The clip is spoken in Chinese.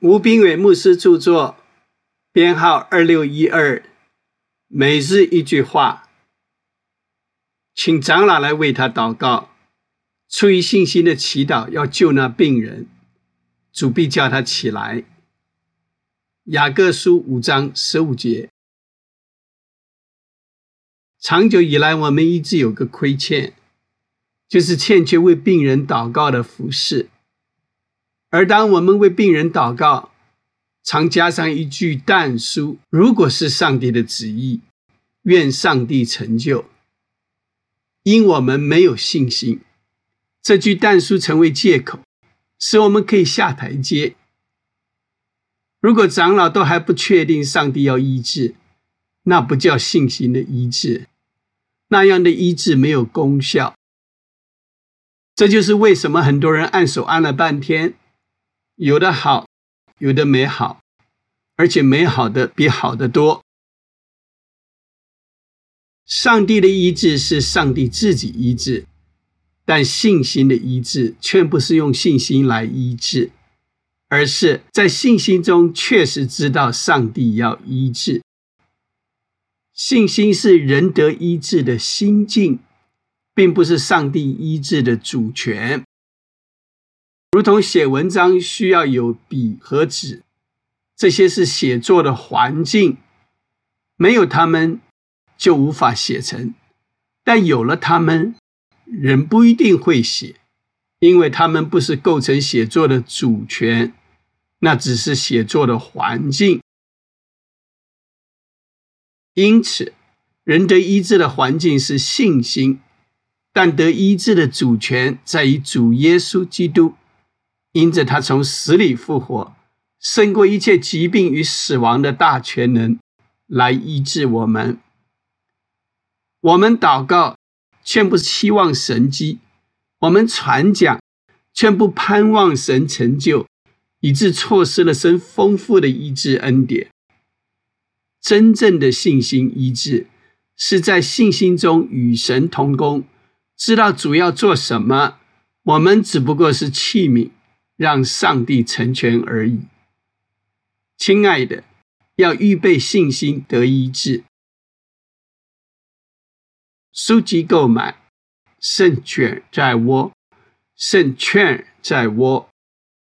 吴斌伟牧师著作，编号二六一二。每日一句话，请长老来为他祷告。出于信心的祈祷，要救那病人，主必叫他起来。雅各书五章十五节。长久以来，我们一直有个亏欠，就是欠缺为病人祷告的服饰。而当我们为病人祷告，常加上一句但书：“如果是上帝的旨意，愿上帝成就。”因我们没有信心，这句但书成为借口，使我们可以下台阶。如果长老都还不确定上帝要医治，那不叫信心的医治，那样的医治没有功效。这就是为什么很多人按手按了半天。有的好，有的没好，而且美好的比好的多。上帝的医治是上帝自己医治，但信心的医治却不是用信心来医治，而是在信心中确实知道上帝要医治。信心是人得医治的心境，并不是上帝医治的主权。如同写文章需要有笔和纸，这些是写作的环境，没有他们就无法写成；但有了他们，人不一定会写，因为他们不是构成写作的主权，那只是写作的环境。因此，人得医治的环境是信心，但得医治的主权在于主耶稣基督。因着他从死里复活，胜过一切疾病与死亡的大全能，来医治我们。我们祷告，却不期望神迹；我们传讲，却不盼望神成就，以致错失了神丰富的医治恩典。真正的信心医治，是在信心中与神同工，知道主要做什么，我们只不过是器皿。让上帝成全而已。亲爱的，要预备信心得医治。书籍购买，胜券在握，胜券在握。